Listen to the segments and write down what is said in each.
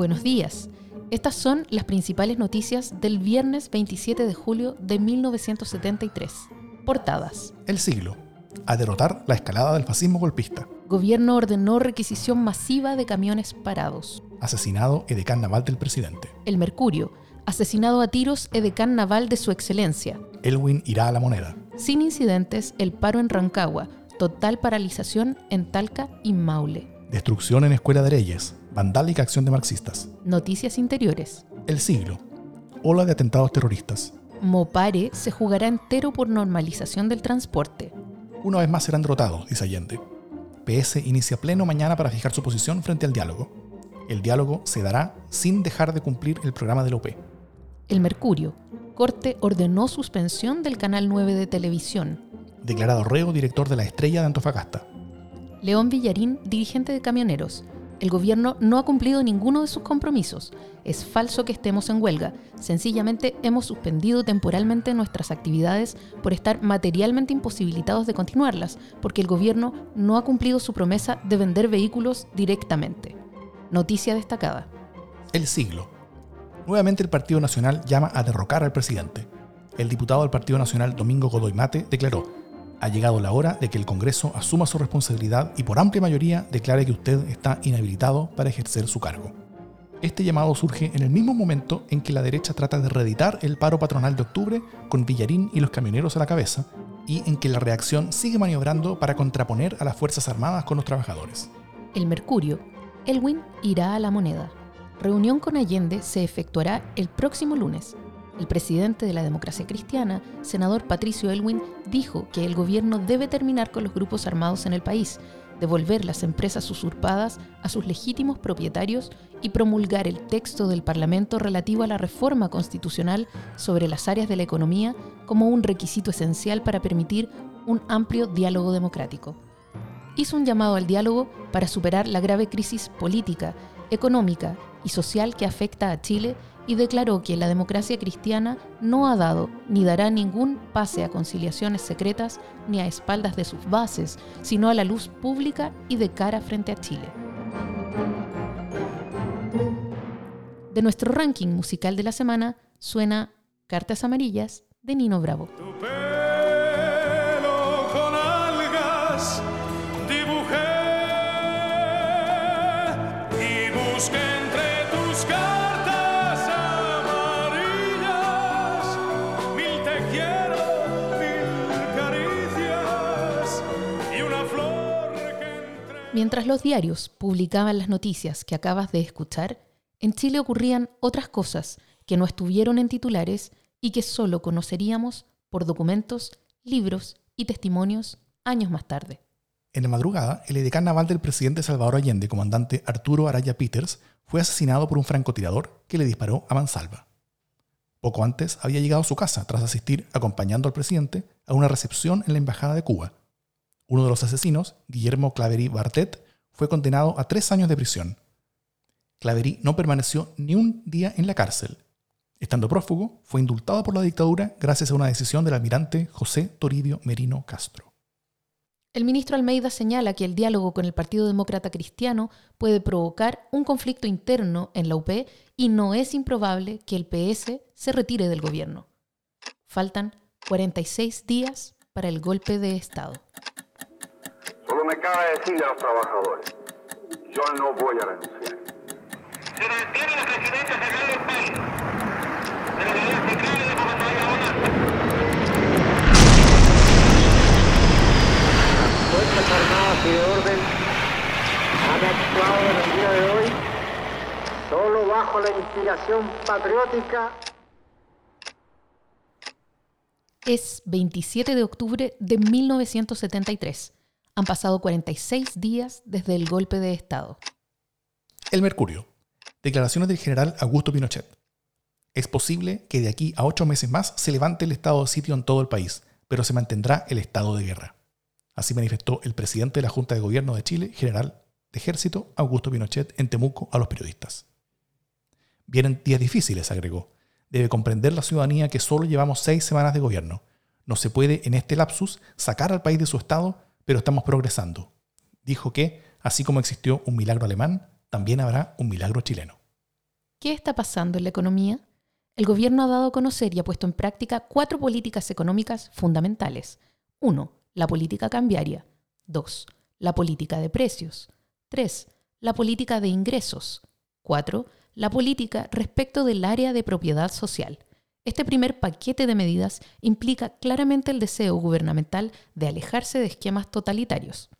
Buenos días. Estas son las principales noticias del viernes 27 de julio de 1973. Portadas. El siglo. A derrotar la escalada del fascismo golpista. Gobierno ordenó requisición masiva de camiones parados. Asesinado edecán naval del presidente. El Mercurio. Asesinado a tiros edecán naval de su excelencia. Elwin irá a la moneda. Sin incidentes, el paro en Rancagua. Total paralización en Talca y Maule. Destrucción en Escuela de Reyes. Vandálica acción de marxistas. Noticias interiores. El siglo. Ola de atentados terroristas. Mopare se jugará entero por normalización del transporte. Una vez más serán derrotados, dice Allende. PS inicia pleno mañana para fijar su posición frente al diálogo. El diálogo se dará sin dejar de cumplir el programa de la UP. El Mercurio. Corte ordenó suspensión del Canal 9 de televisión. Declarado reo director de la Estrella de Antofagasta. León Villarín, dirigente de camioneros. El gobierno no ha cumplido ninguno de sus compromisos. Es falso que estemos en huelga. Sencillamente hemos suspendido temporalmente nuestras actividades por estar materialmente imposibilitados de continuarlas, porque el gobierno no ha cumplido su promesa de vender vehículos directamente. Noticia destacada. El siglo. Nuevamente el Partido Nacional llama a derrocar al presidente. El diputado del Partido Nacional Domingo Godoy Mate declaró ha llegado la hora de que el Congreso asuma su responsabilidad y por amplia mayoría declare que usted está inhabilitado para ejercer su cargo. Este llamado surge en el mismo momento en que la derecha trata de reeditar el paro patronal de octubre con Villarín y los camioneros a la cabeza, y en que la reacción sigue maniobrando para contraponer a las Fuerzas Armadas con los trabajadores. El Mercurio. Elwin irá a la moneda. Reunión con Allende se efectuará el próximo lunes. El presidente de la democracia cristiana, senador Patricio Elwin, dijo que el gobierno debe terminar con los grupos armados en el país, devolver las empresas usurpadas a sus legítimos propietarios y promulgar el texto del Parlamento relativo a la reforma constitucional sobre las áreas de la economía como un requisito esencial para permitir un amplio diálogo democrático. Hizo un llamado al diálogo para superar la grave crisis política, económica y social que afecta a Chile y declaró que la democracia cristiana no ha dado ni dará ningún pase a conciliaciones secretas ni a espaldas de sus bases, sino a la luz pública y de cara frente a Chile. De nuestro ranking musical de la semana suena Cartas Amarillas de Nino Bravo. Mientras los diarios publicaban las noticias que acabas de escuchar, en Chile ocurrían otras cosas que no estuvieron en titulares y que solo conoceríamos por documentos, libros y testimonios años más tarde. En la madrugada, el edecán naval del presidente Salvador Allende, comandante Arturo Araya Peters, fue asesinado por un francotirador que le disparó a mansalva. Poco antes había llegado a su casa tras asistir, acompañando al presidente, a una recepción en la Embajada de Cuba, uno de los asesinos, Guillermo Claverí Bartet, fue condenado a tres años de prisión. Claverí no permaneció ni un día en la cárcel. Estando prófugo, fue indultado por la dictadura gracias a una decisión del almirante José Toribio Merino Castro. El ministro Almeida señala que el diálogo con el Partido Demócrata Cristiano puede provocar un conflicto interno en la UP y no es improbable que el PS se retire del gobierno. Faltan 46 días para el golpe de Estado. Me cabe decirle a los trabajadores, yo no voy a renunciar. Se mantiene la presidencia central del país, de la unidad central y de Bogotá Fuerzas Armadas y de Orden han actuado en el día de hoy solo bajo la inspiración patriótica es 27 de octubre de 1973. Han pasado 46 días desde el golpe de Estado. El Mercurio. Declaraciones del general Augusto Pinochet. Es posible que de aquí a ocho meses más se levante el estado de sitio en todo el país, pero se mantendrá el estado de guerra. Así manifestó el presidente de la Junta de Gobierno de Chile, general de Ejército Augusto Pinochet, en Temuco a los periodistas. Vienen días difíciles, agregó. Debe comprender la ciudadanía que solo llevamos seis semanas de gobierno. No se puede en este lapsus sacar al país de su estado, pero estamos progresando. Dijo que, así como existió un milagro alemán, también habrá un milagro chileno. ¿Qué está pasando en la economía? El gobierno ha dado a conocer y ha puesto en práctica cuatro políticas económicas fundamentales. 1. La política cambiaria. 2. La política de precios. 3. La política de ingresos. 4. La política respecto del área de propiedad social. Este primer paquete de medidas implica claramente el deseo gubernamental de alejarse de esquemas totalitarios.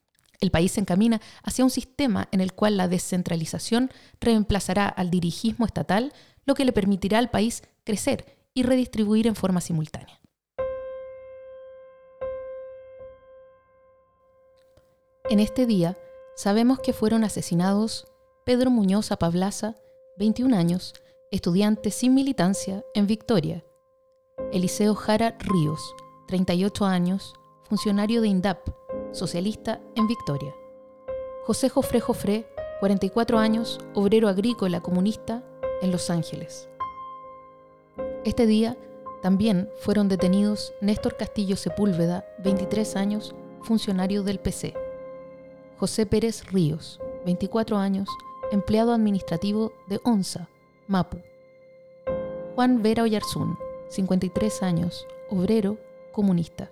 El país se encamina hacia un sistema en el cual la descentralización reemplazará al dirigismo estatal, lo que le permitirá al país crecer y redistribuir en forma simultánea. En este día, sabemos que fueron asesinados Pedro Muñoz Apablaza, 21 años, estudiante sin militancia en Victoria, Eliseo Jara Ríos, 38 años, funcionario de INDAP, socialista en Victoria. José Jofre Jofre, 44 años, obrero agrícola comunista en Los Ángeles. Este día también fueron detenidos Néstor Castillo Sepúlveda, 23 años, funcionario del PC. José Pérez Ríos, 24 años, empleado administrativo de ONSA, Mapu. Juan Vera Oyarzún, 53 años, obrero comunista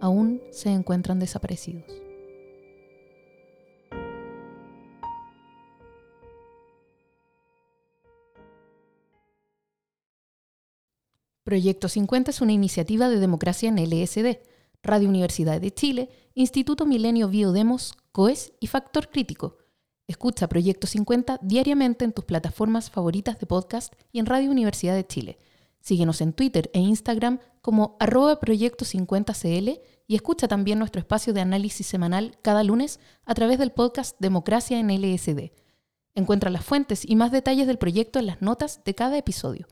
aún se encuentran desaparecidos. Proyecto 50 es una iniciativa de democracia en LSD, Radio Universidad de Chile, Instituto Milenio Biodemos, COES y Factor Crítico. Escucha Proyecto 50 diariamente en tus plataformas favoritas de podcast y en Radio Universidad de Chile Síguenos en Twitter e Instagram como arroba proyecto 50cl y escucha también nuestro espacio de análisis semanal cada lunes a través del podcast Democracia en LSD. Encuentra las fuentes y más detalles del proyecto en las notas de cada episodio.